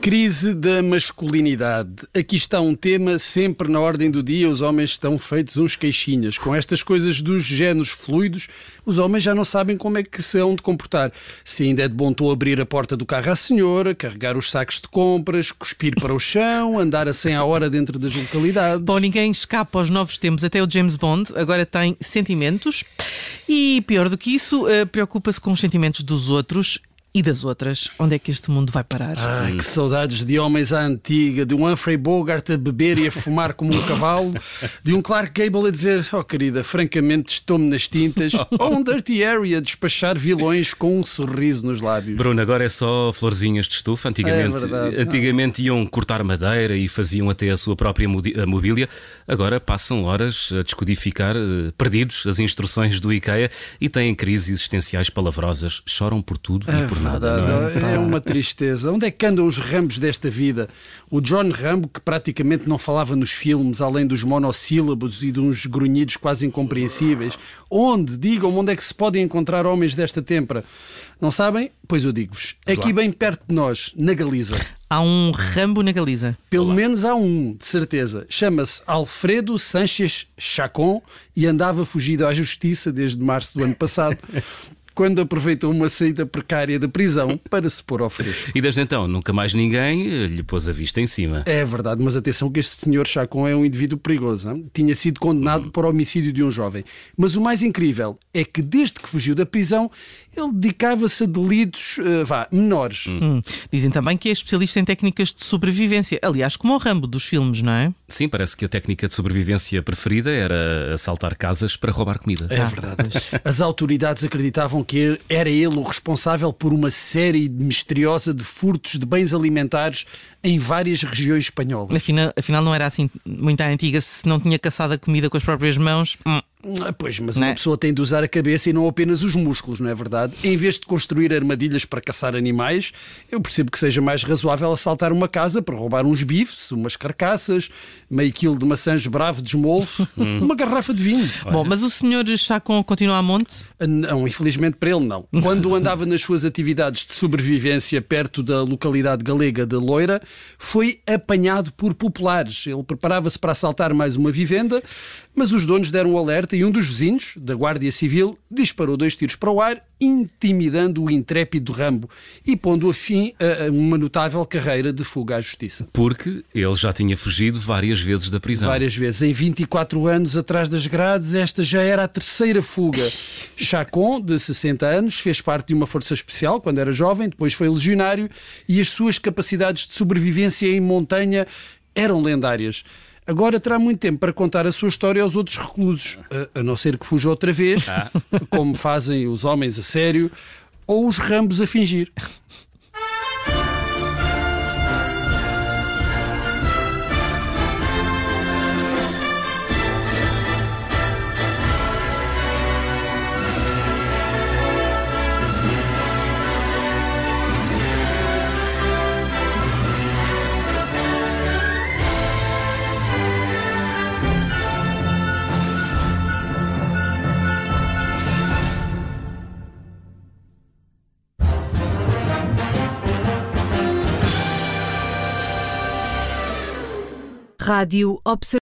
Crise da masculinidade. Aqui está um tema sempre na ordem do dia. Os homens estão feitos uns queixinhas. Com estas coisas dos géneros fluidos, os homens já não sabem como é que se hão de comportar. Se ainda é de bom tom abrir a porta do carro à senhora, carregar os sacos de compras, cuspir para o chão, andar a 100 a hora dentro das localidades. Bom, ninguém escapa aos novos tempos. Até o James Bond agora tem sentimentos. E pior do que isso, eh, preocupa-se com os sentimentos dos outros e das outras? Onde é que este mundo vai parar? Ai, que saudades de homens à antiga, de um Humphrey Bogart a beber e a fumar como um cavalo, de um Clark Gable a dizer: Oh querida, francamente estou-me nas tintas, ou um Dirty Harry a despachar vilões com um sorriso nos lábios. Bruno, agora é só florzinhas de estufa. Antigamente, É antigamente iam cortar madeira e faziam até a sua própria mobília. Agora passam horas a descodificar, eh, perdidos, as instruções do IKEA e têm crises existenciais palavrosas. Choram por tudo e por nada. Não é? Verdade, é uma tristeza. Onde é que andam os rambos desta vida? O John Rambo, que praticamente não falava nos filmes, além dos monossílabos e de uns grunhidos quase incompreensíveis. Onde? Digam-me onde é que se podem encontrar homens desta tempra. Não sabem? Pois eu digo-vos. Aqui bem perto de nós, na Galiza. Há um Rambo na Galiza. Pelo menos há um, de certeza. Chama-se Alfredo Sanches Chacon e andava fugido à justiça desde março do ano passado, quando aproveitou uma saída precária da prisão para se pôr ao fresco. E desde então, nunca mais ninguém eh, lhe pôs a vista em cima. É verdade, mas atenção que este senhor Chacon é um indivíduo perigoso. hein? Tinha sido condenado por homicídio de um jovem. Mas o mais incrível é que desde que fugiu da prisão, ele dedicava-se a delitos, eh, vá, menores. Hum. Dizem também que é especialista em técnicas de sobrevivência. Aliás, como o Rambo dos filmes, não é? Sim, parece que a técnica de sobrevivência preferida era assaltar casas para roubar comida. É verdade. As autoridades acreditavam que era ele o responsável por uma série misteriosa de furtos de bens alimentares em várias regiões espanholas. Afinal, afinal não era assim muito à antiga. Se não tinha caçado a comida com as próprias mãos. hum, Ah, Pois, mas Não uma é? pessoa tem de usar a cabeça e não apenas os músculos, não é verdade? Em vez de construir armadilhas para caçar animais, eu percebo que seja mais razoável assaltar uma casa para roubar uns bifes, umas carcaças, meio quilo de maçãs bravo de esmolfo, uma garrafa de vinho. Bom, mas o senhor Chacon continua a monte? Ah, Não, infelizmente para ele não. Quando andava nas suas atividades de sobrevivência perto da localidade galega de Loira, foi apanhado por populares. Ele preparava-se para assaltar mais uma vivenda, mas os donos deram um alerta e um dos vizinhos, da Guardia Civil, disparou dois tiros para o ar, intimidando o intrépido Rambo e pondo a fim a a uma notável carreira de fuga à justiça. Porque ele já tinha fugido várias vezes da prisão. Várias vezes. Em 24 anos atrás das grades, esta já era a terceira fuga. Chacon, de 60 anos, fez parte de uma força especial quando era jovem, depois foi legionário e as suas capacidades de sobrevivência em montanha eram lendárias. Agora terá muito tempo para contar a sua história aos outros reclusos, a, a não ser que fuja outra vez, como fazem os homens a sério, ou os rambos a fingir. Rádio Observatório.